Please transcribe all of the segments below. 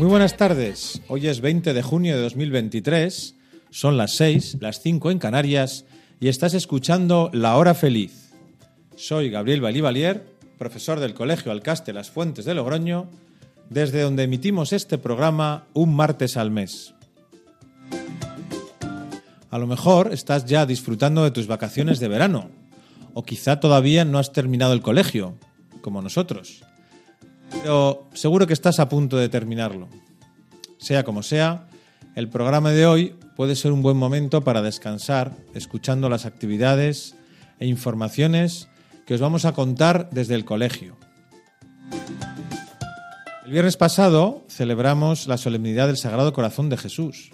Muy buenas tardes. Hoy es 20 de junio de 2023. Son las 6, las 5 en Canarias y estás escuchando La Hora Feliz. Soy Gabriel Balivalier, profesor del Colegio Alcaste Las Fuentes de Logroño, desde donde emitimos este programa un martes al mes. A lo mejor estás ya disfrutando de tus vacaciones de verano, o quizá todavía no has terminado el colegio, como nosotros. Pero seguro que estás a punto de terminarlo. Sea como sea, el programa de hoy puede ser un buen momento para descansar escuchando las actividades e informaciones que os vamos a contar desde el colegio. El viernes pasado celebramos la solemnidad del Sagrado Corazón de Jesús.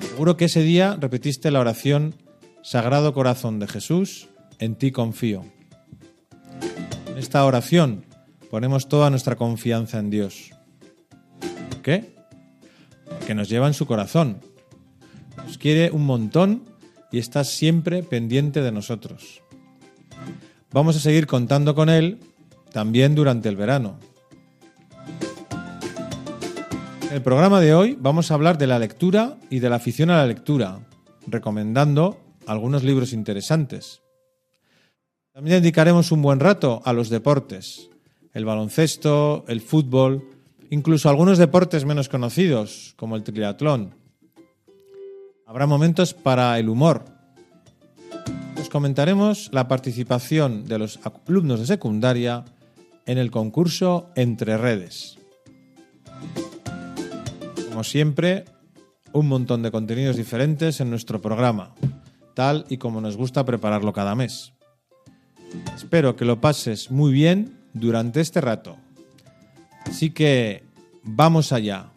Seguro que ese día repetiste la oración Sagrado Corazón de Jesús, en ti confío. En esta oración ponemos toda nuestra confianza en Dios. ¿Por qué? Porque nos lleva en su corazón. Nos quiere un montón y está siempre pendiente de nosotros. Vamos a seguir contando con Él también durante el verano. En el programa de hoy vamos a hablar de la lectura y de la afición a la lectura, recomendando algunos libros interesantes. También dedicaremos un buen rato a los deportes, el baloncesto, el fútbol, incluso algunos deportes menos conocidos, como el triatlón. Habrá momentos para el humor. Os comentaremos la participación de los alumnos de secundaria en el concurso Entre Redes. Como siempre, un montón de contenidos diferentes en nuestro programa, tal y como nos gusta prepararlo cada mes. Espero que lo pases muy bien durante este rato. Así que vamos allá.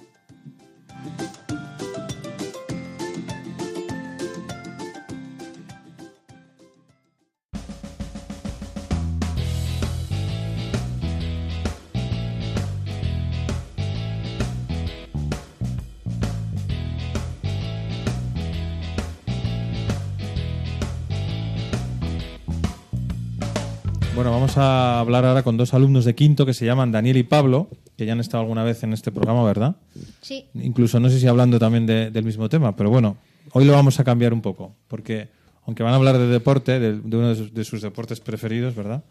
Bueno, vamos a hablar ahora con dos alumnos de quinto que se llaman Daniel y Pablo, que ya han estado alguna vez en este programa, ¿verdad? Sí, Incluso no sé si hablando también de- del mismo tema, pero bueno, hoy lo vamos a cambiar un poco, porque aunque van a hablar de deporte, de, de uno de sus, de sus deportes preferidos, ¿verdad?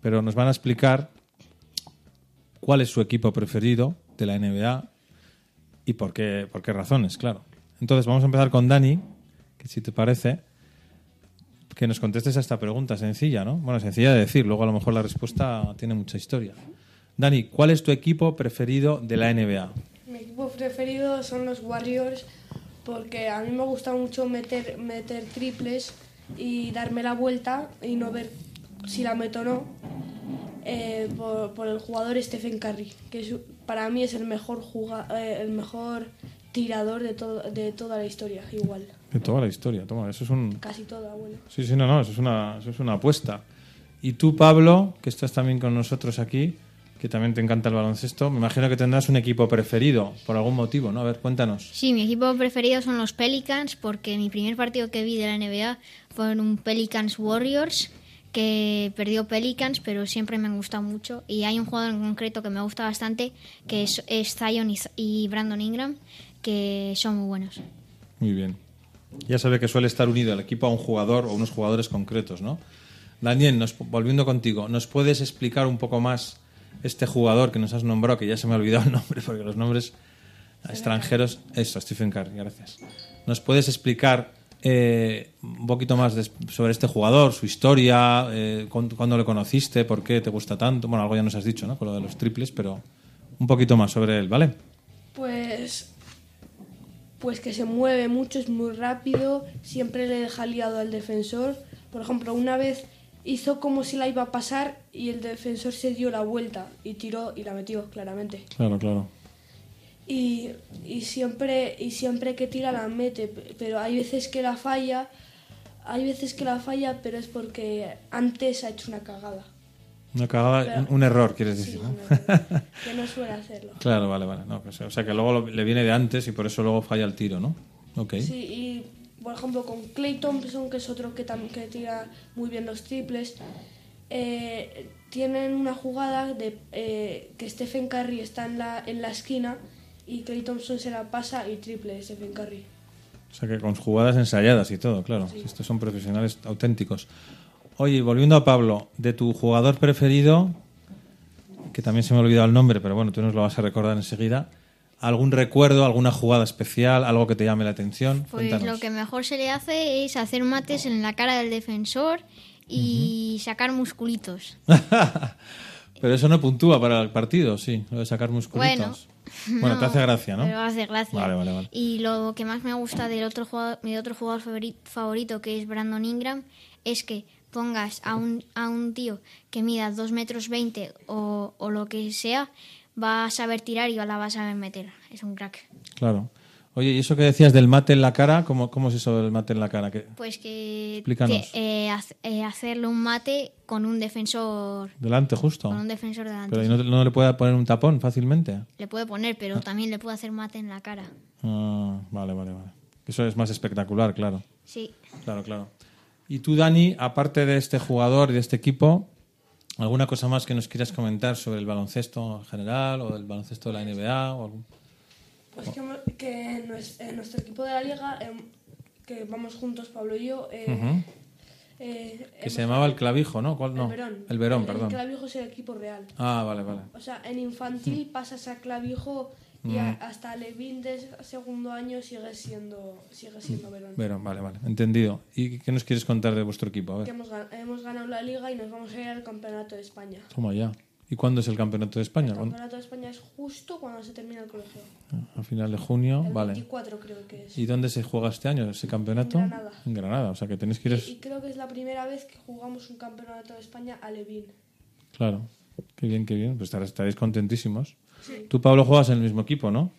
Pero nos van a explicar cuál es su equipo preferido de la NBA y por qué, por qué razones, claro. Entonces vamos a empezar con Dani, que si te parece, que nos contestes a esta pregunta sencilla, ¿no? Bueno, sencilla de decir, luego a lo mejor la respuesta tiene mucha historia. Dani, ¿cuál es tu equipo preferido de la NBA? Mi equipo preferido son los Warriors porque a mí me gusta mucho meter, meter triples y darme la vuelta y no ver si la meto o no eh, por, por el jugador Stephen Curry, que es- para mí es el mejor, juga- eh, el mejor tirador de, todo, de toda la historia, igual. De toda la historia, toma, eso es un... Casi toda, bueno. Sí, sí, no, no, eso es una, eso es una apuesta. Y tú, Pablo, que estás también con nosotros aquí, que también te encanta el baloncesto, me imagino que tendrás un equipo preferido, por algún motivo, ¿no? A ver, cuéntanos. sí, mi equipo preferido son los Pelicans porque mi primer partido que vi de la NBA fue en un Pelicans Warriors que perdió Pelicans, pero siempre me han gustado mucho. Y hay un jugador en concreto que me gusta bastante, que es, es Zion y, y Brandon Ingram, que son muy buenos. Muy bien. Ya sabe que suele estar unido el equipo a un jugador o unos jugadores concretos, ¿no? Daniel, nos- volviendo contigo, ¿nos puedes explicar un poco más este jugador que nos has nombrado, que ya se me ha olvidado el nombre, porque los nombres extranjeros... Eso, Stephen Curry, gracias. ¿Nos puedes explicar eh, un poquito más de- sobre este jugador, su historia, eh, cuándo, cuándo le conociste, por qué te gusta tanto? Bueno, algo ya nos has dicho, ¿no? Con lo de los triples, pero un poquito más sobre él, ¿vale? Pues pues que se mueve mucho, es muy rápido, siempre le deja liado al defensor. Por ejemplo, una vez hizo como si la iba a pasar y el defensor se dio la vuelta y tiró y la metió claramente. Claro, claro. y, y siempre y siempre que tira la mete, pero hay veces que la falla, hay veces que la falla, pero es porque antes ha hecho una cagada. Una cagada, Pero- un, un error, quieres Sí, decir, ¿no? no, que no suele hacerlo. Claro, vale, vale. No, o sea- o sea que luego le viene de antes y por eso luego falla el tiro, ¿no? Ok. Sí, y por ejemplo con Clay Thompson, que es otro que, que tira muy bien los triples, eh, tienen una jugada de eh, que Stephen Curry está en la, en la esquina y Clay Thompson se la pasa y triple de Stephen Curry. O sea que con jugadas ensayadas y todo, claro. Estos son profesionales auténticos. Oye, volviendo a Pablo, de tu jugador preferido, que también se me ha olvidado el nombre, pero bueno, tú nos lo vas a recordar enseguida. ¿Algún recuerdo, alguna jugada especial, algo que te llame la atención? Pues Cuéntanos. lo que mejor se le hace es hacer mates en la cara del defensor y sacar musculitos. pero eso no puntúa para el partido, sí, lo de sacar musculitos. Bueno, te hace gracia, ¿no? Pero hace gracia. Vale, vale, vale. Y lo que más me gusta del otro jugador, mi otro jugador favori- favorito, que es Brandon Ingram, es que pongas a un, a un tío que mida 2 metros 20 o, o lo que sea, va a saber tirar y la va a saber meter. Es un crack. Claro. Oye, ¿y eso que decías del mate en la cara? ¿Cómo, cómo es eso del mate en la cara? ¿Qué- Pues que, Explícanos. que, eh, haz- eh, hacerle un mate con un defensor Delante, justo. con un defensor delante. Pero ¿y no, no le puede poner un tapón fácilmente? Le puede poner, pero también le puede hacer mate en la cara. Ah, vale, vale, vale. Eso es más espectacular, claro. Sí. Claro, claro. Y tú, Dani, aparte de este jugador y de este equipo, ¿alguna cosa más que nos quieras comentar sobre el baloncesto en general o del baloncesto de la NBA? O algún- Pues que, que en, en nuestro equipo de la liga, em, que vamos juntos Pablo y yo, eh, eh, Que se llamaba el clavijo, ¿no? ¿Cuál no? el Verón. El Verón, El perdón. Clavijo es el equipo real. Ah, vale, vale. O sea, en infantil pasas a Clavijo y a- hasta Levin de segundo año sigue siendo sigue siendo Verón. Verón, vale, vale. Entendido. ¿Y qué nos quieres contar de vuestro equipo? A Que ver, hemos, gan- hemos ganado la liga y nos vamos a ir al campeonato de España. toma ya. ¿Y cuándo es el campeonato de España? El campeonato de España es justo cuando se termina el colegio. A final de junio, El vale. 24 creo que es. ¿Y dónde se juega este año ese campeonato? En Granada. En Granada, o sea que tenéis que ir... Y, y creo que es la primera vez que jugamos un campeonato de España a Levin. Claro, qué bien, qué bien. Pues estar- estaréis contentísimos. Tú, Pablo, juegas en el mismo equipo, ¿no?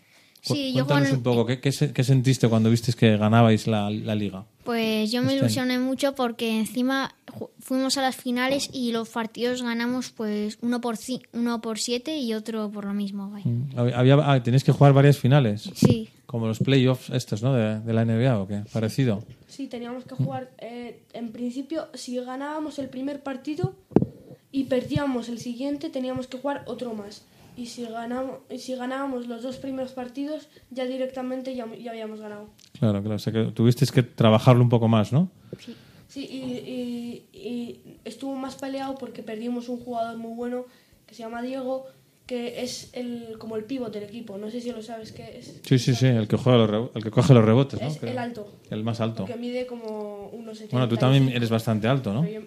Cu- Sí, yo Cuéntanos un poco, ¿qué, qué, se- qué sentiste cuando visteis que ganabais la, la liga? Pues yo me Este año. ilusioné mucho porque encima fuimos a las finales y los partidos ganamos pues uno por uno por siete y otro por lo mismo. vaya. Había, había- ah, tenéis que jugar varias finales, Sí, como los playoffs estos, ¿no? De, de la NBA o qué, parecido. Sí, teníamos que jugar. eh, en principio, si ganábamos el primer partido y perdíamos el siguiente, teníamos que jugar otro más. Y si, ganamos, y si ganábamos los dos primeros partidos, ya directamente ya, ya habíamos ganado. Claro, claro. O sea que tuvisteis que trabajarlo un poco más, ¿no? Sí, y, y- y estuvo más peleado porque perdimos un jugador muy bueno que se llama Diego, que es el, como el pívot del equipo. No sé si lo sabes qué es. Sí, sí, sí, el que, juega los rebo- el que coge los rebotes, ¿no? Es Creo. el alto. El más alto. Que mide como unos 75. Bueno, tú también eres bastante alto, ¿no? Yo,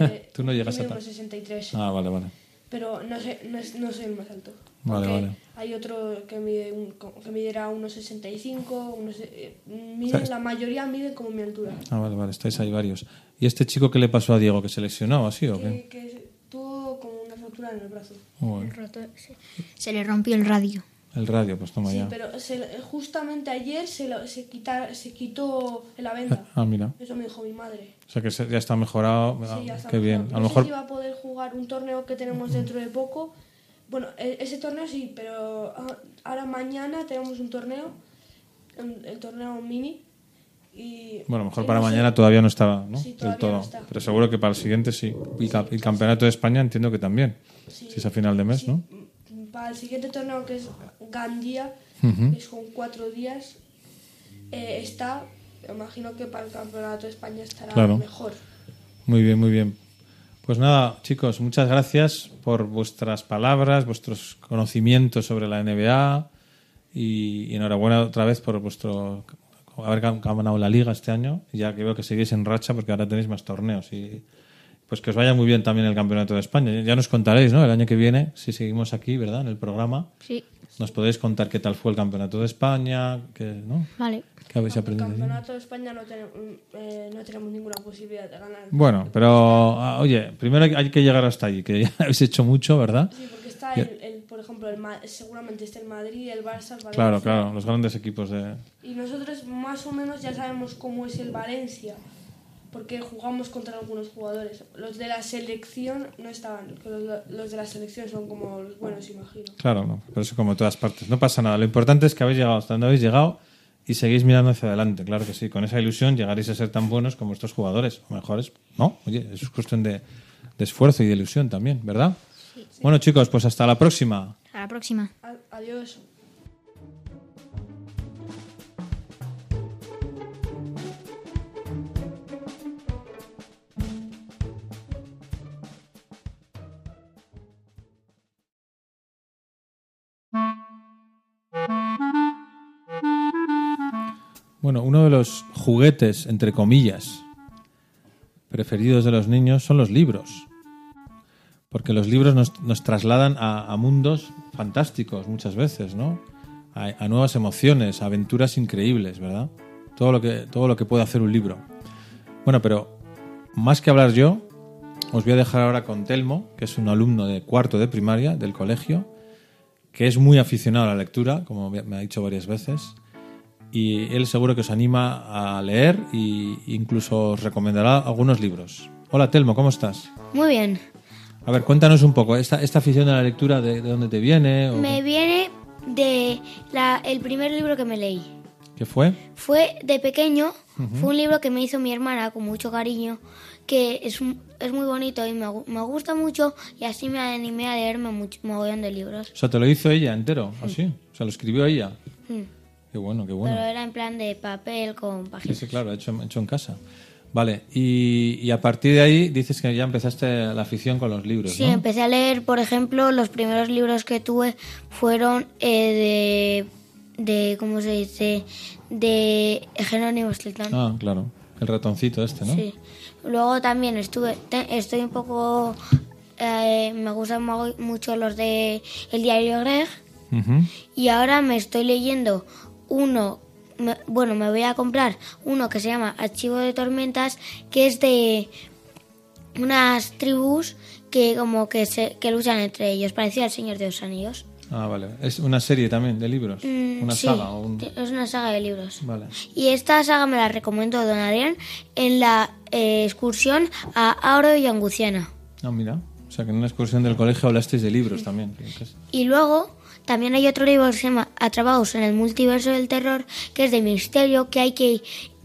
eh, Tú no llegas yo a tal. unos 63. Ah, vale, vale. Pero no, sé, no, es- no soy el más alto. Vale, Porque vale. Hay otro que mide un, que miderá unos 65, unos, eh, mide- la mayoría miden como mi altura. Ah, vale, vale, estáis ahí varios. ¿Y este chico qué le pasó a Diego? ¿Que se lesionó así o qué? Que, que tuvo como una fractura en el brazo. Uy, roto- se, se le rompió el radio. El radio, pues toma Sí, ya. pero se- justamente ayer se, lo- se, quita- se quitó la venda. Ah, mira. Eso me dijo mi madre. O sea que se- ya está mejorado. Ah, Sí, ya está qué bien. A lo no mejor. sé si va a poder jugar un torneo que tenemos dentro de poco. Bueno, e- ese torneo sí, pero ah, ahora mañana tenemos un torneo, el torneo mini. Y, Bueno, mejor y para no sé- mañana todavía no está, ¿no? Sí, Del todo. no está. Pero seguro que para el siguiente sí. Y ca- el campeonato de España entiendo que también. Si es a final de mes, ¿no? mm, Para el siguiente torneo que es Que es con cuatro días, eh, está, me imagino que para el campeonato de España estará Claro. mejor. Muy bien, muy bien. Pues nada, chicos, muchas gracias por vuestras palabras, vuestros conocimientos sobre la NBA y, y enhorabuena otra vez por vuestro haber gan- ganado la liga este año, ya que veo que seguís en racha porque ahora tenéis más torneos y pues que os vaya muy bien también el Campeonato de España. Ya nos contaréis, ¿no? El año que viene, si seguimos aquí, ¿verdad? En el programa, Sí, nos podéis contar qué tal fue el Campeonato de España, que, ¿no? vale. ¿Qué habéis El aprendido? allí? campeonato de España no, tenemos, eh, no tenemos ninguna posibilidad de ganar. Bueno, pero ah, oye, primero hay- hay que llegar hasta allí, que ya habéis hecho mucho, ¿verdad? Sí, porque está el, el- por ejemplo, el, seguramente esté el Madrid, el Barça, el Valencia. Claro, claro, los grandes equipos de... Y nosotros más o menos ya sabemos cómo es el Valencia, porque jugamos contra algunos jugadores. Los de la selección no estaban, los, los de la selección son como los buenos, imagino. Claro, no, pero eso como en todas partes. No pasa nada. Lo importante es que habéis llegado hasta donde habéis llegado y seguís mirando hacia adelante. Claro que sí. Con esa ilusión llegaréis a ser tan buenos como estos jugadores. O mejores. No, oye, eso es cuestión de, de esfuerzo y de ilusión también, ¿verdad? Bueno, chicos, pues hasta la próxima. Hasta la próxima. A- Adiós. Bueno, uno de los juguetes, entre comillas, preferidos de los niños son los libros. Porque los libros nos, nos trasladan a, mundos fantásticos muchas veces, ¿no? A, a nuevas emociones, aventuras increíbles, ¿verdad? Todo lo, que, todo lo que puede hacer un libro. Bueno, pero más que hablar yo, os voy a dejar ahora con Telmo, que es un alumno de cuarto de primaria del colegio, que es muy aficionado a la lectura, como me ha dicho varias veces y él seguro que os anima a leer e incluso os recomendará algunos libros. Hola Telmo, ¿cómo estás? Muy bien. A ver, cuéntanos un poco, esta, esta afición de la lectura, ¿de, de dónde te viene? o Me viene de la, el primer libro que me leí. ¿Qué fue? Fue de pequeño, fue un libro que me hizo mi hermana con mucho cariño, que es, es muy bonito y me, me gusta mucho y así me animé a leerme mucho, mogollón de libros. O sea, te lo hizo ella entero, así. O sea, lo escribió ella. Mm. Qué bueno, qué Pero bueno. era en plan de papel con Sí, páginas. sí, claro, hecho, hecho en casa. Vale, y, y a partir de ahí dices que ya empezaste la afición con los libros, Sí, ¿no? empecé a leer, por ejemplo, los primeros libros que tuve fueron eh, de, de, ¿cómo se dice? De Jerónimo Stilton. Ah, claro, el ratoncito este, ¿no? Sí. Luego también estuve, te- estoy un poco, eh, me gustan mucho los de El Diario Greg y ahora me estoy leyendo uno, me- bueno, me voy a comprar uno que se llama Archivo de Tormentas, que es de unas tribus que como que se que luchan entre ellos, parecido al Señor de los Anillos. Ah, vale. Es una serie también de libros. Mm, una sí, saga o un... es una saga de libros. Vale. Y esta saga me la recomendó Don Adrián en la eh, excursión a Auro y Anguciana. Ah, mira. O sea, que en una excursión del colegio hablasteis de libros también. Y luego también hay otro libro que se llama Atrapados en el multiverso del terror, que es de misterio, que hay que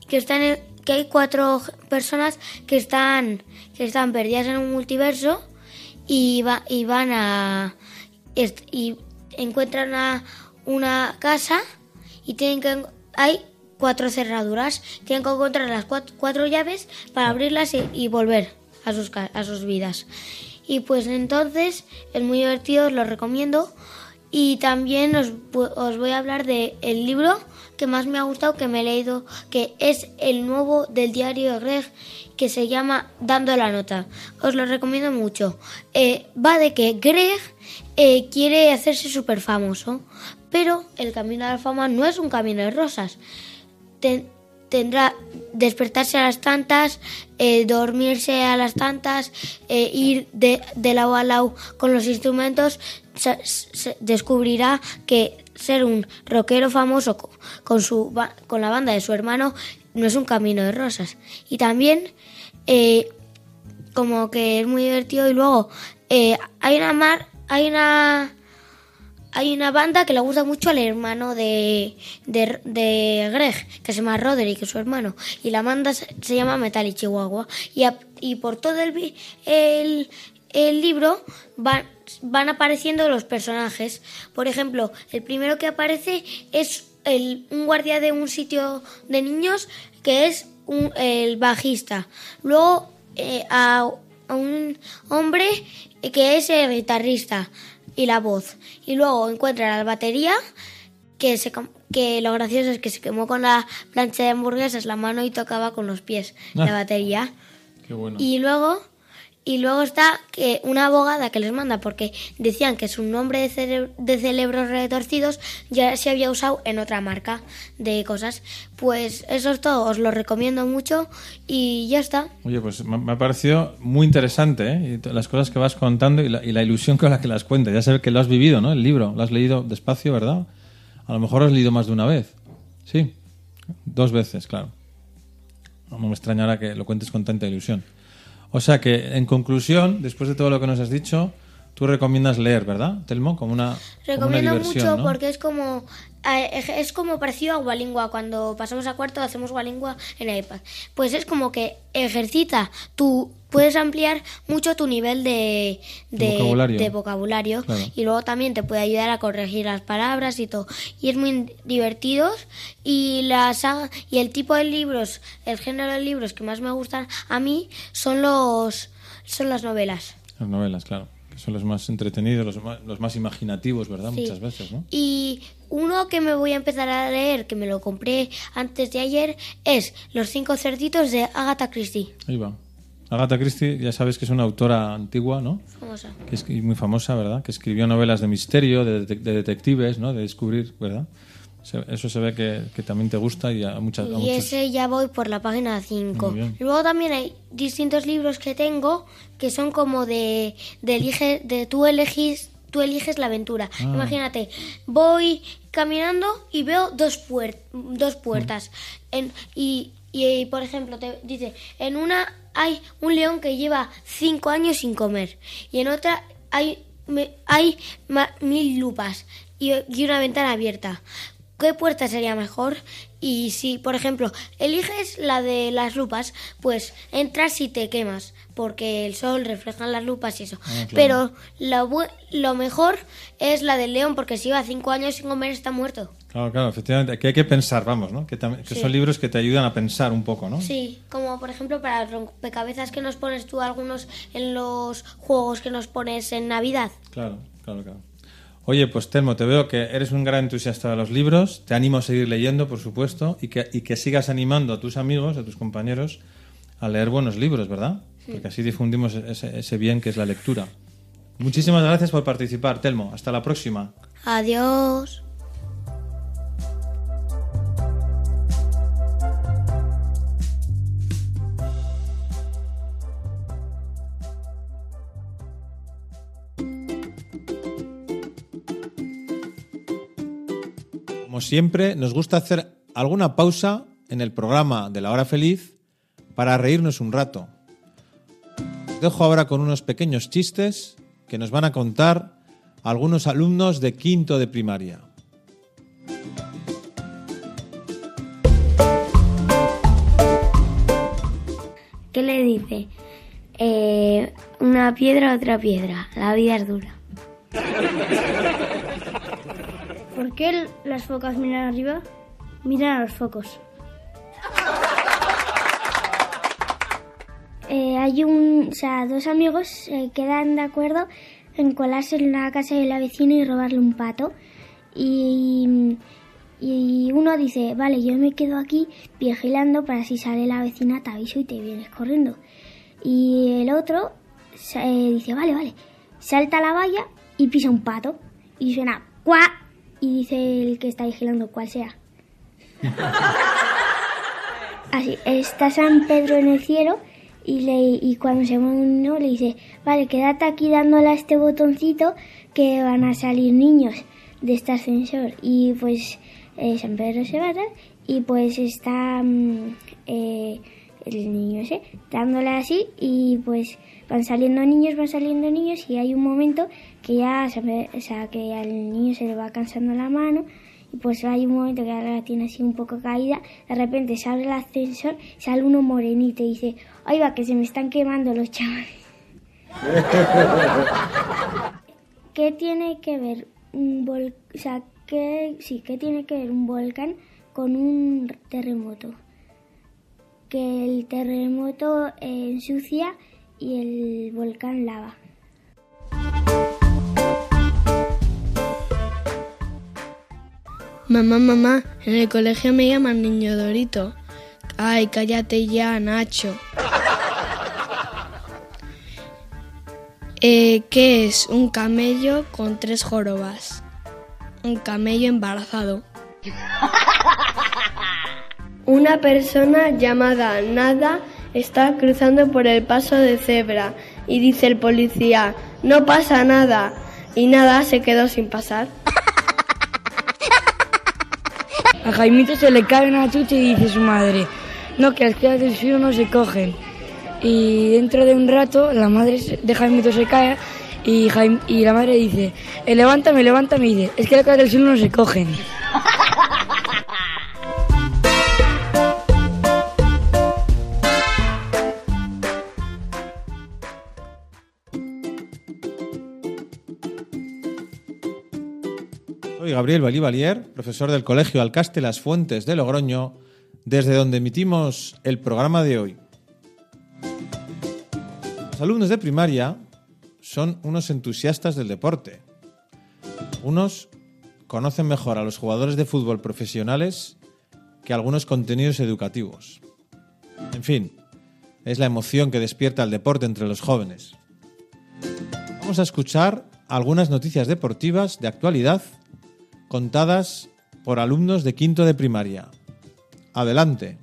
que están que hay cuatro personas que están que están perdidas en un multiverso y va, y van a y encuentran a una casa y tienen que hay cuatro cerraduras, tienen que encontrar las cuatro, cuatro llaves para abrirlas y, volver a sus a sus vidas. Y pues entonces es muy divertido, os lo recomiendo. Y también os, os voy a hablar de el libro que más me ha gustado, que me he leído, que es el nuevo del diario de Greg, que se llama Dando la Nota. Os lo recomiendo mucho. Eh, va de que Greg eh, quiere hacerse súper famoso, pero el camino a la fama no es un camino de rosas. Ten- tendrá despertarse a las tantas, eh, dormirse a las tantas, eh, ir de, de lado a lado con los instrumentos, se- descubrirá que ser un rockero famoso co- con, su, con la banda de su hermano no es un camino de rosas. Y también eh, como que es muy divertido y luego eh, hay una mar, hay una hay una banda que le gusta mucho al hermano de, de, Greg, que se llama Roderick, que es su hermano. Y la banda se, llama Metal y Chihuahua. Y, y por todo el, el, el libro van, van apareciendo los personajes. Por ejemplo, el primero que aparece es el, un guardia de un sitio de niños que es un- el bajista. Luego eh, a, a un hombre que es el guitarrista y la voz. Y luego encuentra la batería, que, se, cam- que lo gracioso es que se quemó con la plancha de hamburguesas la mano y tocaba con los pies Ah. la batería. Qué bueno. Y luego Y luego está que una abogada que les manda porque decían que su nombre de, de cerebros retorcidos ya se había usado en otra marca de cosas. Pues eso es todo, os lo recomiendo mucho y ya está. Oye, pues me ha parecido muy interesante ¿eh? las cosas que vas contando y la, y la ilusión con la que las cuentas. Ya ve que lo has vivido, ¿no? El libro, lo has leído despacio, ¿verdad? A lo mejor lo has leído más de una vez. Sí, dos veces, claro. No me extrañará que lo cuentes con tanta ilusión. O sea que, en conclusión, después de todo lo que nos has dicho, tú recomiendas leer, ¿verdad, Telmo? Como una, como una Recomiendo mucho ¿no? porque es como es como parecido a Walingua cuando pasamos a cuarto hacemos Walingua en iPad. Pues es como que ejercita tu puedes ampliar mucho tu nivel de, de Vocabulario. de vocabulario Claro. y luego también te puede ayudar a corregir las palabras y todo. Y es muy divertido y la saga y el tipo de libros, el género de libros que más me gustan a mí son los son las novelas. Las novelas, claro. Son los más entretenidos, los más, los más imaginativos, ¿verdad? Sí. Muchas veces, ¿no? Y uno que me voy a empezar a leer, que me lo compré antes de ayer, es Los cinco cerditos de Agatha Christie. Ahí va. Agatha Christie, ya sabes que es una autora antigua, ¿no? Famosa. Que es muy famosa, ¿verdad? Que escribió novelas de misterio, de, dete- de detectives, ¿no? De descubrir, ¿verdad? Eso se ve que, que también te gusta y a, muchas, a Y muchos... ese ya voy por la página 5. Muy bien. Luego también hay distintos libros que tengo que son como de, de elige, de tú eliges tú eliges la aventura. Ah. Imagínate, voy caminando y veo dos, puer- dos puertas. Mm. En- y, y, por ejemplo, te dice, en una hay un león que lleva cinco años sin comer. Y en otra hay, me- hay ma- mil lupas y, y una ventana abierta. ¿Qué puerta sería mejor? Y si, por ejemplo, eliges la de las lupas, pues entras y te quemas, porque el sol refleja las lupas y eso. Ah, claro. Pero lo, lo mejor es la del león, porque si lleva cinco años sin comer está muerto. Claro, claro, efectivamente. Que hay que pensar, vamos, ¿no? Que, Sí. son libros que te ayudan a pensar un poco, ¿no? Sí, como por ejemplo para rompecabezas que nos pones tú algunos en los juegos que nos pones en Navidad. Claro, claro, claro. Oye, pues Telmo, te veo que eres un gran entusiasta de los libros. Te animo a seguir leyendo, por supuesto, y que, y que sigas animando a tus amigos, a tus compañeros, a leer buenos libros, ¿verdad? Porque así difundimos ese, ese bien que es la lectura. Muchísimas gracias por participar, Telmo. Hasta la próxima. Adiós. Siempre, nos gusta hacer alguna pausa en el programa de la hora feliz para reírnos un rato. Os dejo ahora con unos pequeños chistes que nos van a contar algunos alumnos de quinto de primaria. ¿Qué le dice? Eh, una piedra a otra piedra. La vida es dura. ¿Por qué las focas miran arriba? Miran a los focos. Eh, hay un, o sea, dos amigos se quedan de acuerdo en colarse en la casa de la vecina y robarle un pato. Y, y uno dice, vale, yo me quedo aquí vigilando para si sale la vecina te aviso y te vienes corriendo. Y el otro eh, dice, vale, vale, salta a la valla y pisa un pato. Y suena, ¡cuá! Y dice el que está vigilando, cuál sea. Así, está San Pedro en el cielo y, le, y cuando se mueve uno le dice, vale, quédate aquí dándole a este botoncito que van a salir niños de este ascensor. Y pues eh, San Pedro se va tal, y pues está mm, eh, el niño ese dándole así y pues van saliendo niños, van saliendo niños y hay un momento que ya, Pedro- o sea, que al niño se le va cansando la mano y pues hay un momento que ahora la tiene así un poco caída, de repente se abre el ascensor, sale uno morenito y dice, ay va, que se me están quemando los chavales. ¿Qué tiene que ver un vol o sea, qué, sí, qué tiene que ver un volcán con un terremoto? Que el terremoto eh, ensucia y el volcán lava. Mamá, mamá, en el colegio me llaman niño Dorito. Ay, cállate ya, Nacho. Eh, ¿Qué es un camello con tres jorobas? Un camello embarazado. Una persona llamada Nada está cruzando por el paso de cebra y dice el policía, no pasa nada. Y Nada se quedó sin pasar. A Jaimito se le cae una chucha y dice su madre, no, que las crías del suelo no se cogen. Y dentro de un rato la madre de Jaimito se cae y, Jaim- y la madre dice, eh, levántame, levántame y dice, es que las crías del suelo no se cogen. Gabriel Balivalier, profesor del Colegio Alcaste Las Fuentes de Logroño, desde donde emitimos el programa de hoy. Los alumnos de primaria son unos entusiastas del deporte. Unos conocen mejor a los jugadores de fútbol profesionales que algunos contenidos educativos. En fin, es la emoción que despierta el deporte entre los jóvenes. Vamos a escuchar algunas noticias deportivas de actualidad contadas por alumnos de quinto de primaria. Adelante.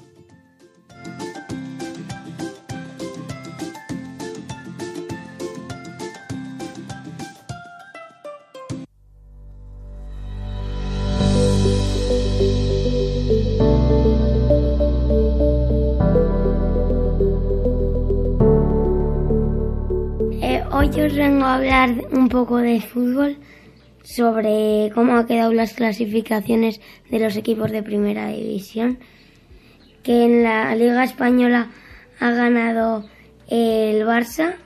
Eh, hoy os vengo a hablar un poco de fútbol, sobre cómo han quedado las clasificaciones de los equipos de primera división. Que en la Liga Española ha ganado el Barça,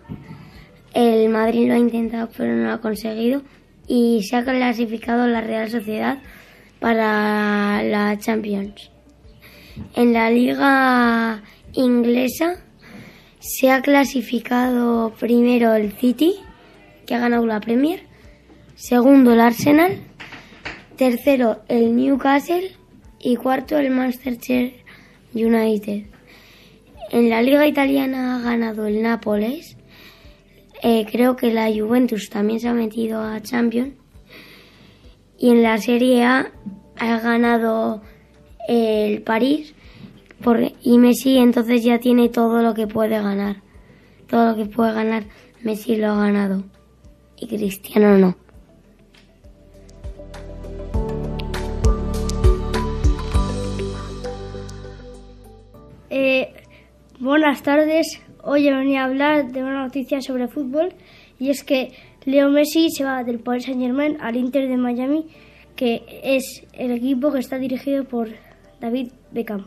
el Madrid lo ha intentado pero no lo ha conseguido y se ha clasificado la Real Sociedad para la Champions. En la Liga Inglesa se ha clasificado primero el City, que ha ganado la Premier, segundo el Arsenal, tercero el Newcastle y cuarto el Manchester United. En la liga italiana ha ganado el Nápoles, eh, creo que la Juventus también se ha metido a Champions y en la Serie A ha ganado el París por, y Messi entonces ya tiene todo lo que puede ganar. Todo lo que puede ganar Messi lo ha ganado y Cristiano no. Eh, buenas tardes. Hoy venido a hablar de una noticia sobre fútbol y es que Leo Messi se va del Paris Saint Germain al Inter de Miami, que es el equipo que está dirigido por David Beckham.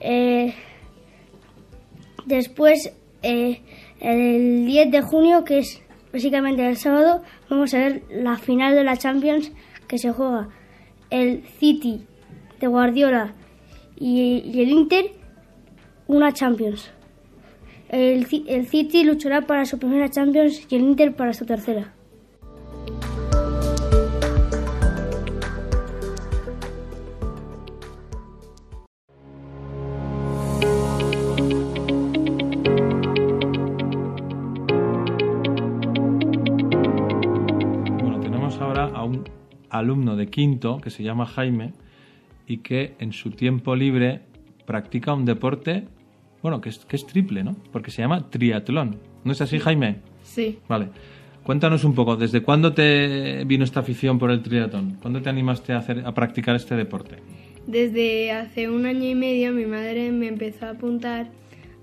Eh, después, eh, el 10 de junio, que es básicamente el sábado, vamos a ver la final de la Champions que se juega el City de Guardiola y, el Inter una Champions. El, el City luchará para su primera Champions y el Inter para su tercera. Tenemos ahora a un alumno de quinto que se llama Jaime y que en su tiempo libre practica un deporte, bueno, que es, que es triple, ¿no? Porque se llama triatlón. ¿No es así, Jaime? Sí. Vale. Cuéntanos un poco, ¿desde cuándo te vino esta afición por el triatlón? ¿Cuándo te animaste a, hacer, a practicar este deporte? Desde hace un año y medio mi madre me empezó a apuntar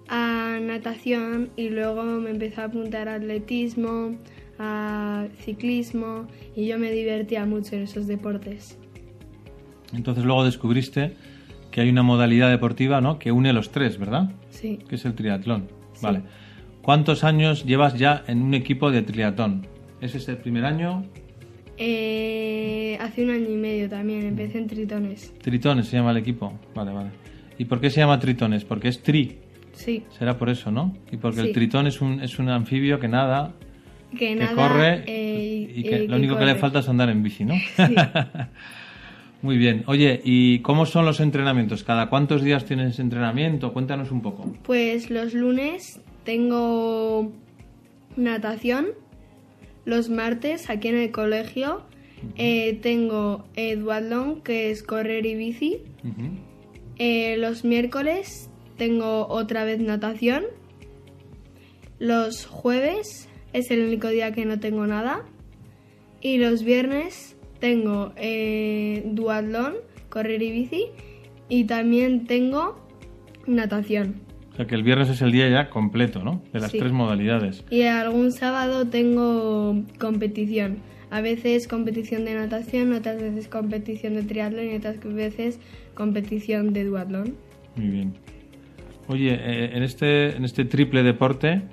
a natación y luego me empezó a apuntar a atletismo, a ciclismo y yo me divertía mucho en esos deportes. Entonces luego descubriste que hay una modalidad deportiva, ¿no? Que une los tres, ¿verdad? Sí. Que es el triatlón. Vale. ¿Cuántos años llevas ya en un equipo de triatlón? ¿Ese es el primer año? Eh, hace un año y medio también empecé en tritones. Tritones se llama el equipo. Vale, vale. ¿Y por qué se llama tritones? Porque es tri. Sí. Será por eso, ¿no? Y porque Sí. el tritón es un, es un anfibio que nada, Que, que nada, corre eh, y que lo único que le falta es andar en bici, ¿no? Muy bien. Oye, ¿y cómo son los entrenamientos? ¿Cada cuántos días tienes entrenamiento? Cuéntanos un poco. Pues los lunes tengo natación. Los martes, aquí en el colegio, eh, tengo eh, duatlón, que es correr y bici. Eh, los miércoles tengo otra vez natación. Los jueves es el único día que no tengo nada. Y los viernes tengo eh, duatlón, correr y bici. Y también tengo natación. O sea que el viernes es el día ya completo, ¿no? De las Sí. tres modalidades. Y algún sábado tengo competición. A veces competición de natación, otras veces competición de triatlón y otras veces competición de duatlón. Muy bien. Oye, eh, en este, en este triple deporte,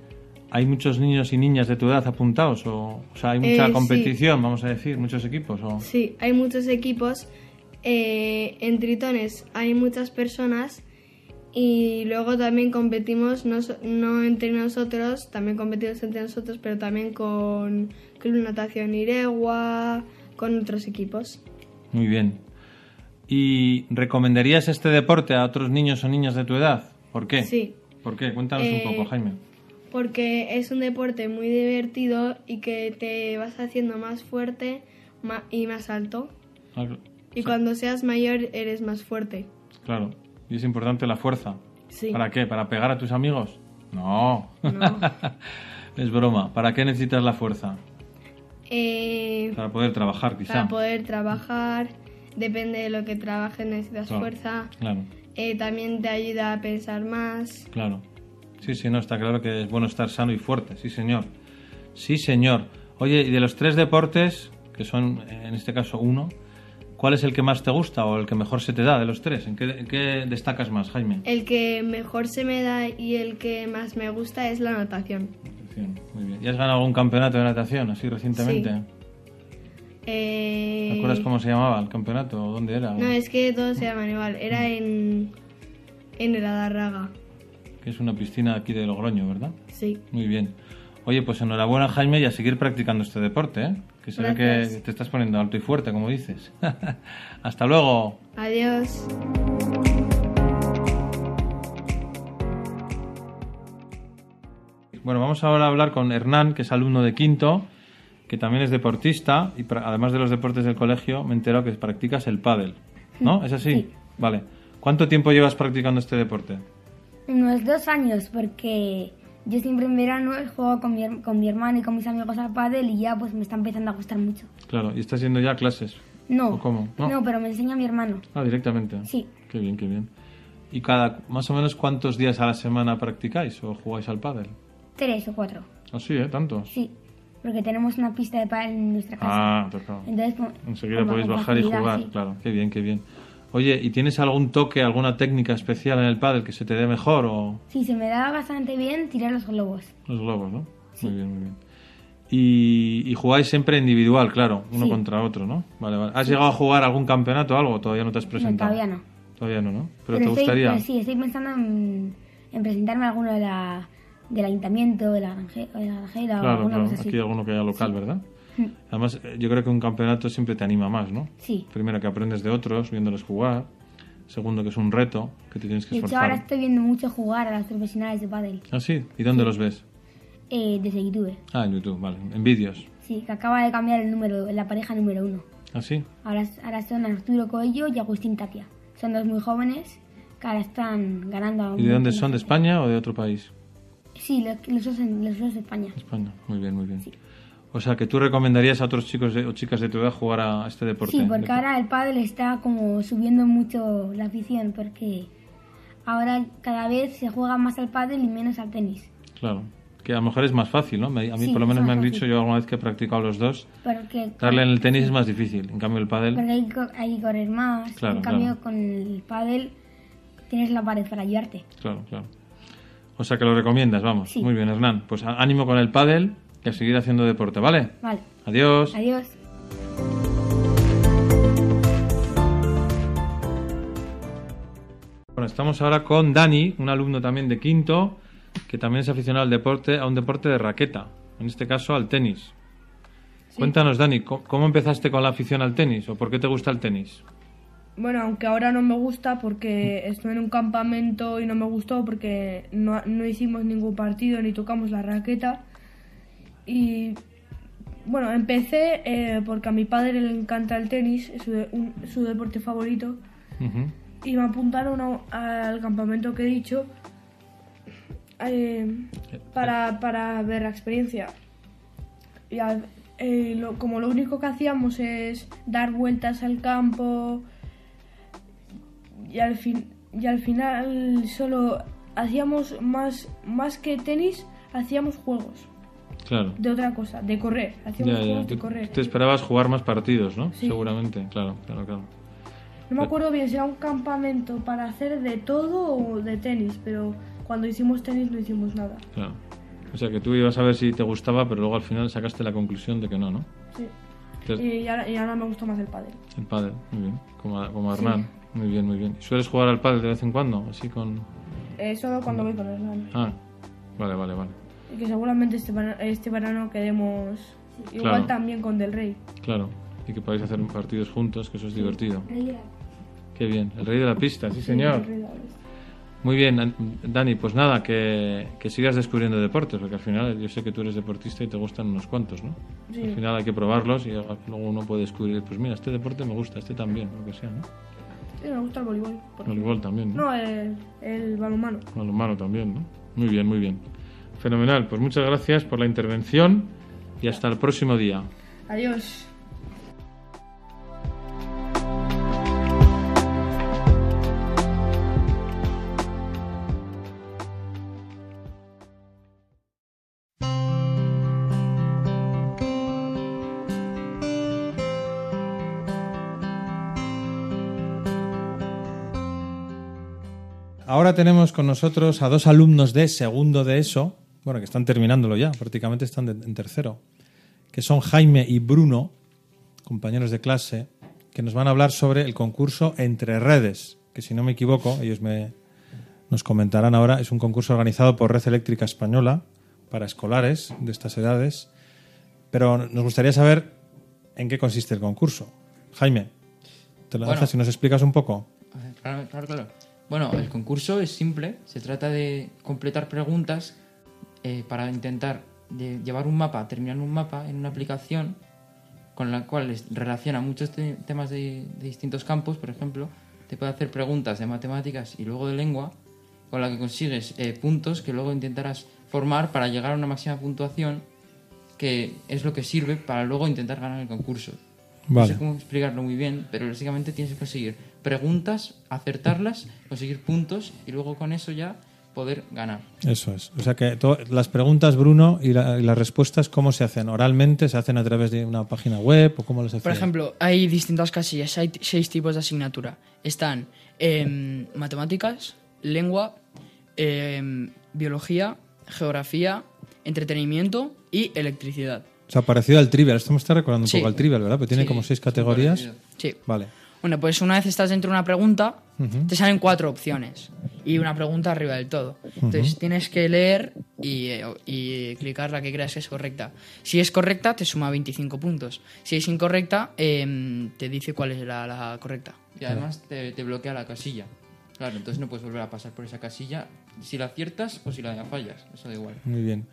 ¿hay muchos niños y niñas de tu edad apuntados? O, o sea, ¿hay mucha Eh, sí. competición, vamos a decir, muchos equipos? O... Sí, hay muchos equipos. Eh, en Tritones hay muchas personas y luego también competimos, no, no entre nosotros, también competimos entre nosotros, pero también con Club Natación Iregua, con otros equipos. Muy bien. ¿Y recomendarías este deporte a otros niños o niñas de tu edad? ¿Por qué? Sí. ¿Por qué? Cuéntanos Eh, un poco, Jaime. Porque es un deporte muy divertido y que te vas haciendo más fuerte y más alto. Ah, Y cuando seas mayor eres más fuerte. Claro. Y es importante la fuerza. Sí. ¿Para qué? ¿Para pegar a tus amigos? No. No. es broma. ¿Para qué necesitas la fuerza? Eh, Para poder trabajar, quizá. para poder trabajar, depende de lo que trabajes necesitas Claro. fuerza. Claro, Eh, también te ayuda a pensar más. claro. Sí, sí, no, está claro que es bueno estar sano y fuerte. Sí, señor. Sí, señor. Oye, y de los tres deportes, que son en este caso uno, ¿cuál es el que más te gusta o el que mejor se te da de los tres? ¿En qué, en qué destacas más, Jaime? El que mejor se me da y el que más me gusta es la natación. Natación, Muy bien. ¿Y has ganado algún campeonato de natación así recientemente? Sí. Eh, ¿Te acuerdas cómo se llamaba el campeonato dónde era? No, es que todos se llaman igual. Era en, en el Adarraga. Que es una piscina aquí de Logroño, ¿verdad? Sí. Muy bien. Oye, pues enhorabuena Jaime y a seguir practicando este deporte, ¿eh? Que se ve que te estás poniendo alto y fuerte, como dices. Hasta luego. Adiós. Bueno, vamos ahora a hablar con Hernán, que es alumno de quinto, que también es deportista y además de los deportes del colegio me he enterado que practicas el pádel, ¿no? ¿Es así? Sí. Vale. ¿Cuánto tiempo llevas practicando este deporte? Unos dos años, porque yo siempre en verano juego con mi, con mi hermano y con mis amigos al pádel y ya pues me está empezando a gustar mucho. Claro, y estás yendo ya a clases. No, ¿O cómo? no, pero me enseña mi hermano. Ah, directamente. Sí. Qué bien, qué bien. ¿Y cada, más o menos cuántos días a la semana practicáis o jugáis al pádel? Tres o cuatro. Ah, sí, ¿eh? Tantos. Sí, porque tenemos una pista de pádel en nuestra casa. Ah, tocado. Entonces, con- Enseguida podéis bajar y jugar, sí. claro. Qué bien, qué bien. Oye, ¿y tienes algún toque, alguna técnica especial en el pádel que se te dé mejor o Sí, se me da bastante bien tirar los globos. los globos, no? Muy bien, muy bien. Y, y jugáis siempre individual, claro, uno Sí. contra otro, ¿no? Vale, vale. ¿Has Sí. llegado a jugar algún campeonato o algo? Todavía no te has No, presentado. todavía no. Todavía no, ¿no? Pero, te estoy- gustaría. pero sí, estoy pensando en, en presentarme a alguno de la, del ayuntamiento, de la, granje- de la granjera o Claro, alguna claro. cosa así. Aquí alguno que haya local, Sí. ¿verdad? Además, yo creo que un campeonato siempre te anima más, ¿no? Sí. Primero que aprendes de otros, viéndoles jugar. Segundo que es un reto que te tienes que De hecho, ahora esforzar. estoy viendo mucho jugar a los profesionales de pádel Ah, sí. ¿Y dónde los ves? eh, desde YouTube. Ah, en YouTube, vale. En vídeos. Sí, que acaba de cambiar el número, la pareja número uno. ¿Ah, sí? Ahora, ahora son Arturo Coello y Agustín Tapia. Son dos muy jóvenes que ahora están ganando. a ¿Y de dónde son? ¿De. España o de otro país? Sí, los, los dos, los dos de España. España. Muy bien, muy bien. O sea, que tú recomendarías a otros chicos de- o chicas de tu edad jugar a este deporte. Sí, porque ahora el pádel está como subiendo mucho la afición, porque ahora cada vez se juega más al pádel y menos al tenis. Claro. Que a lo mejor es más fácil, ¿no? A mí Sí, por lo menos me han fácil. dicho, yo alguna vez que he practicado los dos, Porque, darle en el tenis es más difícil. En cambio el pádel... porque hay, que co- hay que correr más. Claro, en cambio, claro. con el pádel tienes la pared para ayudarte. Claro, claro. O sea que lo recomiendas, vamos. Sí. Muy bien, Hernán. Pues ánimo con el pádel y a seguir haciendo deporte, ¿vale? Vale. Adiós. Adiós. Bueno, estamos ahora con Dani, un alumno también de quinto, que también es aficionado al deporte, a un deporte de raqueta, en este caso al tenis. Cuéntanos, Dani, ¿cómo, cómo empezaste con la afición al tenis o por qué te gusta el tenis? Bueno, aunque ahora no me gusta porque estuve en un campamento y no me gustó porque no, no hicimos ningún partido ni tocamos la raqueta. Y bueno, empecé eh, porque a mi padre le encanta el tenis, es su, de- un- su deporte favorito, Ujú. y me apuntaron a- al campamento que he dicho eh, para, para ver la experiencia. Y al- eh, lo- como lo único que hacíamos es dar vueltas al campo y al, fin, y al final solo hacíamos más, más que tenis, hacíamos juegos Claro. de otra cosa, de correr, hacíamos Ya, ya. juegos de correr. te esperabas jugar más partidos, ¿no? Sí. Seguramente, claro, claro, claro. No me acuerdo bien si era un campamento para hacer de todo o de tenis, pero cuando hicimos tenis no hicimos nada. claro. O sea que tú ibas a ver si te gustaba, pero luego al final sacaste la conclusión de que no, ¿no? Sí. Entonces- Y ahora, y ahora me gusta más el pádel. El pádel, muy bien. Como, a- como a Sí. Hernán. Muy bien, muy bien. ¿Y ¿Sueles jugar al pádel de vez en cuando? Así con... Eh, solo cuando voy con Hernán. Ah, vale, vale, vale. Y que seguramente este, verano- este verano quedemos igual Claro. también con Del Rey. Claro. Y que podáis hacer partidos juntos, que eso es divertido. Qué bien. El rey de la pista, sí, señor. El Rey de la Oeste. Muy bien, An- Dani, pues nada, que, que sigas descubriendo deportes, porque al final yo sé que tú eres deportista y te gustan unos cuantos, ¿no? Sí. Al final hay que probarlos y luego uno puede descubrir, pues mira, este deporte me gusta, este también, lo que sea, ¿no? Sí, me gusta el voleibol. por Voleibol también, ¿no? No, el, el balonmano. Balonmano también, ¿no? Muy bien, muy bien. Fenomenal, pues muchas gracias por la intervención y hasta el próximo día. Adiós. Ahora tenemos con nosotros a dos alumnos de segundo de ESO, bueno, que están terminándolo ya, prácticamente están de- en tercero, que son Jaime y Bruno, compañeros de clase, que nos van a hablar sobre el concurso Entre Redes, que si no me equivoco, ellos me, nos comentarán ahora, es un concurso organizado por Red Eléctrica Española para escolares de estas edades, pero nos gustaría saber en qué consiste el concurso. Jaime, te lo Bueno. dejas si nos explicas un poco. Claro, claro, claro. Bueno, el concurso es simple. Se trata de completar preguntas eh, para intentar de llevar un mapa, terminar un mapa en una aplicación con la cual relaciona muchos te- temas de, de distintos campos. Por ejemplo, te puede hacer preguntas de matemáticas y luego de lengua, con la que consigues eh, puntos que luego intentarás formar para llegar a una máxima puntuación que es lo que sirve para luego intentar ganar el concurso. Vale. No sé cómo explicarlo muy bien, pero básicamente tienes que conseguir preguntas, acertarlas, conseguir puntos y luego con eso ya poder ganar. Eso es. O sea que las preguntas, Bruno, y, la- y las respuestas, ¿cómo se hacen? ¿Oralmente? ¿Se hacen a través de una página web? ¿O cómo les hacen? Por ejemplo, hay distintas casillas, hay seis tipos de asignatura. Están em, matemáticas, lengua, em, biología, geografía, entretenimiento y electricidad. O sea, parecido al trivial. Esto me está recordando un Sí. poco al trivial, ¿verdad? Porque tiene Sí, como seis categorías. Sí. Vale. Bueno, pues una vez estás dentro de una pregunta, te salen cuatro opciones y una pregunta arriba del todo. Entonces tienes que leer y, eh, y clicar la que creas que es correcta. Si es correcta, te suma 25 puntos. Si es incorrecta, em, te dice cuál es la, la correcta. Y además te, te bloquea la casilla. Claro, entonces no puedes volver a pasar por esa casilla si la aciertas o si la fallas. Eso da igual. Muy bien.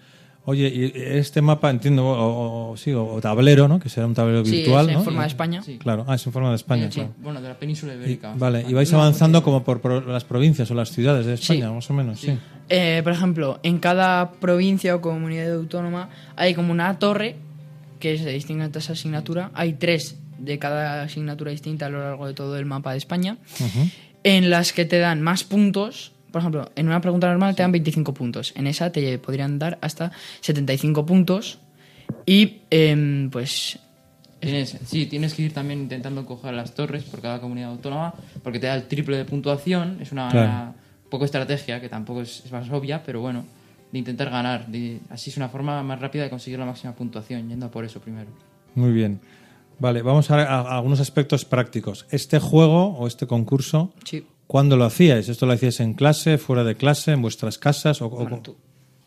Oye, y este mapa, entiendo, o, o- sí, o, o tablero, ¿no? Que será un tablero Sí, virtual, es en ¿no? forma de España. Sí. Claro, ah, es en forma de España, Sí, claro. Bueno, de la península Y- ibérica. vale, y vais avanzando como por, por las provincias o las ciudades de España, más o menos, sí. Eh, por ejemplo, en cada provincia o comunidad autónoma hay como una torre que es de distinta asignatura. Hay tres de cada asignatura distinta a lo largo de todo el mapa de España, en las que te dan más puntos. Por ejemplo, en una pregunta normal te dan 25 puntos. En esa te podrían dar hasta 75 puntos. Y em, pues Tienes, sí, tienes que ir también intentando coger las torres por cada comunidad autónoma, porque te da el triple de puntuación. Es una Claro. poco estrategia, que tampoco es, es más obvia, pero bueno, de intentar ganar. De- así es una forma más rápida de conseguir la máxima puntuación, yendo a por eso primero. Muy bien. Vale, vamos a, a- a algunos aspectos prácticos. Este juego o este concurso, Sí. ¿Cuándo lo hacíais? ¿Esto lo hacíais en clase, fuera de clase, en vuestras casas? O, o-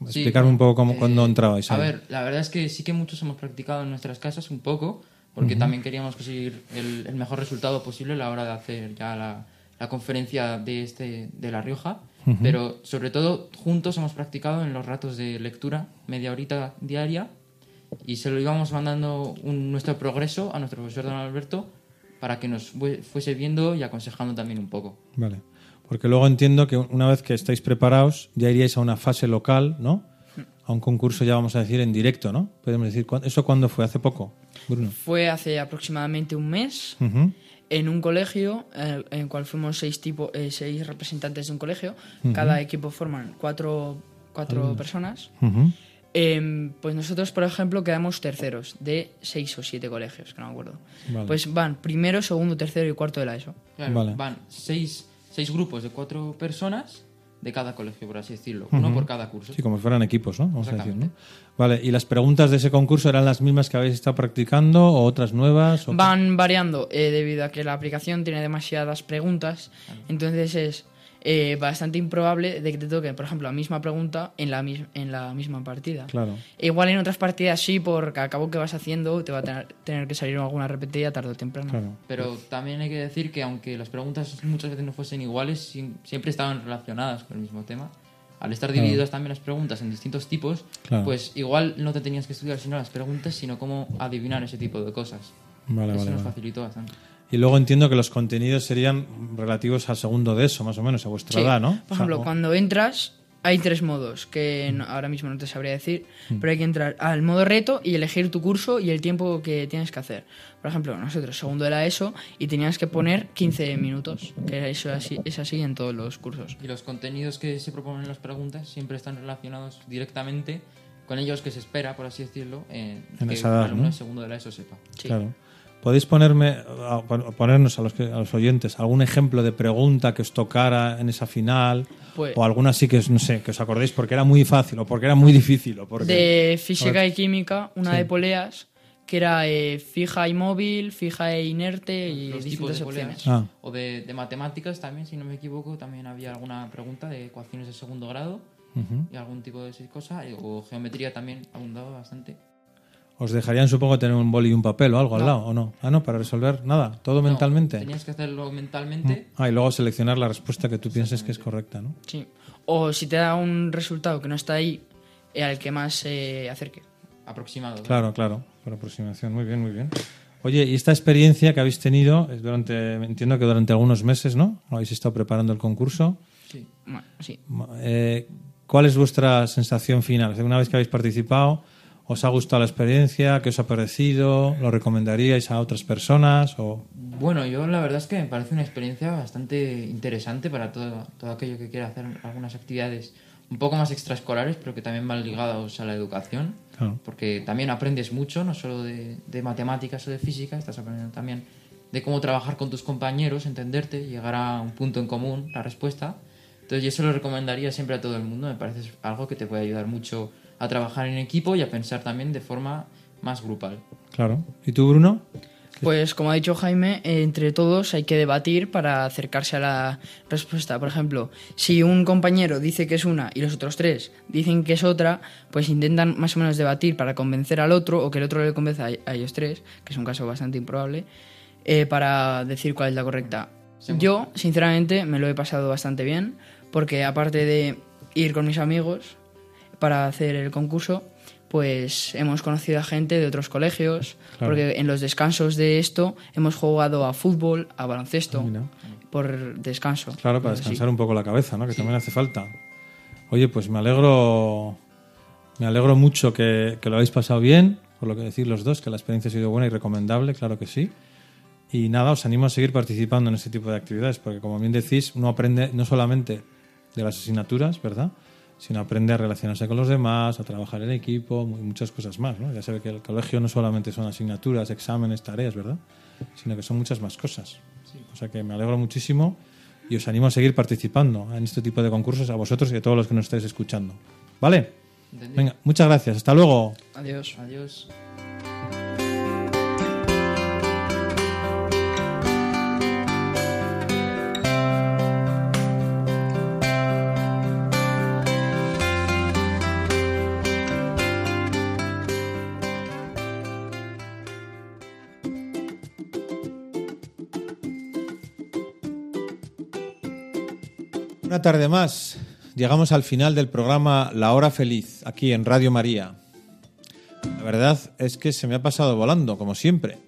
Sí, explicarme un poco cómo, eh, cuándo entrabais. A ver, la verdad es que sí que muchos hemos practicado en nuestras casas un poco, porque Ujú. también queríamos conseguir el, el mejor resultado posible a la hora de hacer ya la, la conferencia de, este, de La Rioja. Pero sobre todo juntos hemos practicado en los ratos de lectura, media horita diaria, y se lo íbamos mandando un- nuestro progreso a nuestro profesor don Alberto para que nos fue- fuese viendo y aconsejando también un poco. Vale. Porque luego entiendo que una vez que estáis preparados, ya iríais a una fase local, ¿no? A un concurso, ya vamos a decir, en directo, ¿no? Podemos decir, ¿cuán- ¿eso cuándo fue? ¿Hace poco, Bruno? Fue hace aproximadamente un mes en un colegio eh, en el cual fuimos seis, tipo, eh, seis representantes de un colegio. Cada equipo forman cuatro, cuatro Alumnos. personas. Em, pues nosotros, por ejemplo, quedamos terceros de seis o siete colegios, que no me acuerdo. Vale. Pues van primero, segundo, tercero y cuarto de la ESO. Claro, Vale. van seis, seis grupos de cuatro personas de cada colegio, por así decirlo. Uno por cada curso. Sí, como si fueran equipos, ¿no? Vamos a decir, ¿no? Vale, ¿y las preguntas de ese concurso eran las mismas que habéis estado practicando o otras nuevas? o- Van variando eh, debido a que la aplicación tiene demasiadas preguntas, entonces es eh, bastante improbable de que te toque, por ejemplo, la misma pregunta en la, mis- en la misma partida. Claro. Igual en otras partidas sí, porque a cabo que vas haciendo te va a tener, tener que salir alguna repetida tarde o temprano. Pero también hay que decir que aunque las preguntas muchas veces no fuesen iguales, siempre estaban relacionadas con el mismo tema. Al estar Claro. divididas también las preguntas en distintos tipos, Claro. pues igual no te tenías que estudiar sino las preguntas, sino cómo adivinar ese tipo de cosas. Vale, Eso vale, nos vale. facilitó bastante. Y luego entiendo que los contenidos serían relativos al segundo de eso, más o menos, a vuestra Sí. edad, ¿no? Por ejemplo, O sea, cuando entras hay tres modos que no- ahora mismo no te sabría decir, Mm. pero hay que entrar al modo reto y elegir tu curso y el tiempo que tienes que hacer. Por ejemplo, nosotros segundo era eso y tenías que poner 15 minutos, que eso así, es así en todos los cursos. Y los contenidos que se proponen en las preguntas siempre están relacionados directamente con ellos que se espera, por así decirlo, eh, En que esa edad, el alumno ¿no? de segundo de la ESO sepa. Claro. ¿Podéis ponerme, a- ponernos a los, que- a los oyentes algún ejemplo de pregunta que os tocara en esa final? Pues- o alguna así que, os- no sé, que os acordéis porque era muy fácil o porque era muy difícil. O porque... De física y química, una Sí. de poleas, que era eh, fija y móvil, fija e inerte y los tipos distintas de poleas. opciones. Ah. O de, de matemáticas también, si no me equivoco, también había alguna pregunta de ecuaciones de segundo grado Ujú. y algún tipo de esa cosa. eh, O geometría también abundaba bastante. Os dejarían, supongo, tener un boli y un papel o algo al No. lado, ¿o no? Ah, no, para resolver nada, todo No, mentalmente. Tenías que hacerlo mentalmente. Ah, y luego seleccionar la respuesta que tú pienses que es correcta, ¿no? Sí. O si te da un resultado que no está ahí, eh, al que más se acerque. Aproximado. Claro, claro, por aproximación. Muy bien, muy bien. Oye, y esta experiencia que habéis tenido, durante, entiendo que durante algunos meses, ¿no? Habéis estado preparando el concurso. Sí. Bueno, sí. Eh, ¿Cuál es vuestra sensación final? Una vez que habéis participado, ¿os ha gustado la experiencia? ¿Qué os ha parecido? ¿Lo recomendaríais a otras personas? O... Bueno, yo la verdad es que me parece una experiencia bastante interesante para todo, todo aquello que quiera hacer algunas actividades un poco más extraescolares, pero que también van ligados a la educación. Claro. Porque también aprendes mucho, no solo de, de matemáticas o de física, estás aprendiendo también de cómo trabajar con tus compañeros, entenderte, llegar a un punto en común, la respuesta. Entonces yo eso lo recomendaría siempre a todo el mundo, me parece algo que te puede ayudar mucho a trabajar en equipo y a pensar también de forma más grupal. Claro. ¿Y tú, Bruno? Pues como ha dicho Jaime, entre todos hay que debatir para acercarse a la respuesta. Por ejemplo, si un compañero dice que es una y los otros tres dicen que es otra, pues intentan más o menos debatir para convencer al otro o que el otro le convenza a a ellos tres, que es un caso bastante improbable, eh, para decir cuál es la correcta. Yo, sinceramente, me lo he pasado bastante bien, porque aparte de ir con mis amigos para hacer el concurso, pues hemos conocido a gente de otros colegios, Claro. porque en los descansos de esto hemos jugado a fútbol, a baloncesto, Mira. por descanso. Claro, para descansar un poco la cabeza, ¿no? Que también hace falta. Oye, pues me alegro, me alegro mucho que, que lo habéis pasado bien, por lo que decir los dos, que la experiencia ha sido buena y recomendable, claro que sí. Y nada, os animo a seguir participando en este tipo de actividades, porque como bien decís, uno aprende no solamente de las asignaturas, ¿verdad? Sino aprende a relacionarse con los demás, a trabajar en equipo y muchas cosas más, ¿no? Ya sabe que el colegio no solamente son asignaturas, exámenes, tareas, ¿verdad? Sino que son muchas más cosas. O sea que me alegro muchísimo y os animo a seguir participando en este tipo de concursos a vosotros y a todos los que nos estáis escuchando. ¿Vale? Entendido. Venga, muchas gracias. Hasta luego. Adiós. Adiós. Una tarde más. Llegamos al final del programa La Hora Feliz, aquí en Radio María. La verdad es que se me ha pasado volando, como siempre,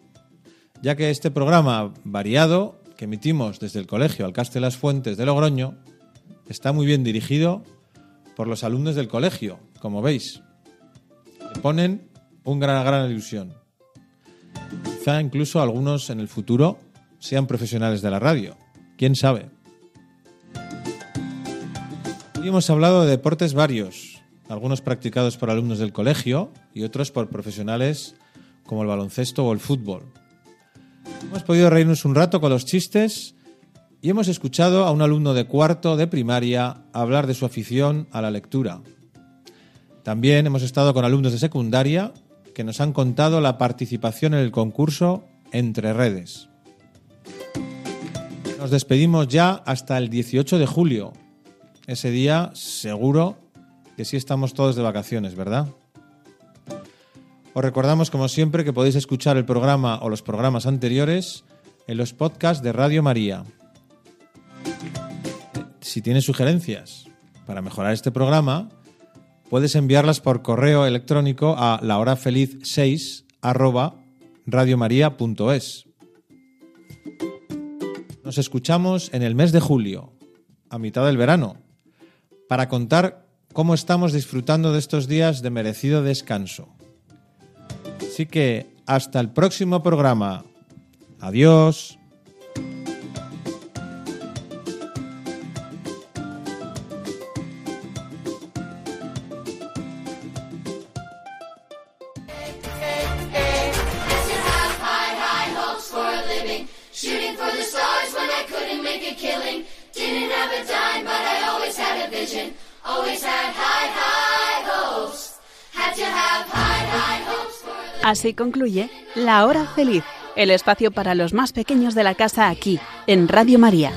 ya que este programa variado que emitimos desde el Colegio Alcaste Las Fuentes de Logroño está muy bien dirigido por los alumnos del colegio, como veis. Le ponen un gran, gran ilusión. Quizá incluso algunos en el futuro sean profesionales de la radio. ¿Quién sabe? Hoy hemos hablado de deportes varios, algunos practicados por alumnos del colegio y otros por profesionales como el baloncesto o el fútbol. Hemos podido reírnos un rato con los chistes y hemos escuchado a un alumno de cuarto de primaria hablar de su afición a la lectura. También hemos estado con alumnos de secundaria que nos han contado la participación en el concurso Entre Redes. Nos despedimos ya hasta el 18 de julio. Ese día seguro que sí estamos todos de vacaciones, ¿verdad? Os recordamos, como siempre, que podéis escuchar el programa o los programas anteriores en los podcasts de Radio María. Si tienes sugerencias para mejorar este programa, puedes enviarlas por correo electrónico a lahorafeliz6 arroba radiomaria.es. Nos escuchamos en el mes de julio, a mitad del verano, para contar cómo estamos disfrutando de estos días de merecido descanso. Así que hasta el próximo programa. Adiós. Así concluye La Hora Feliz, el espacio para los más pequeños de la casa aquí, en Radio María.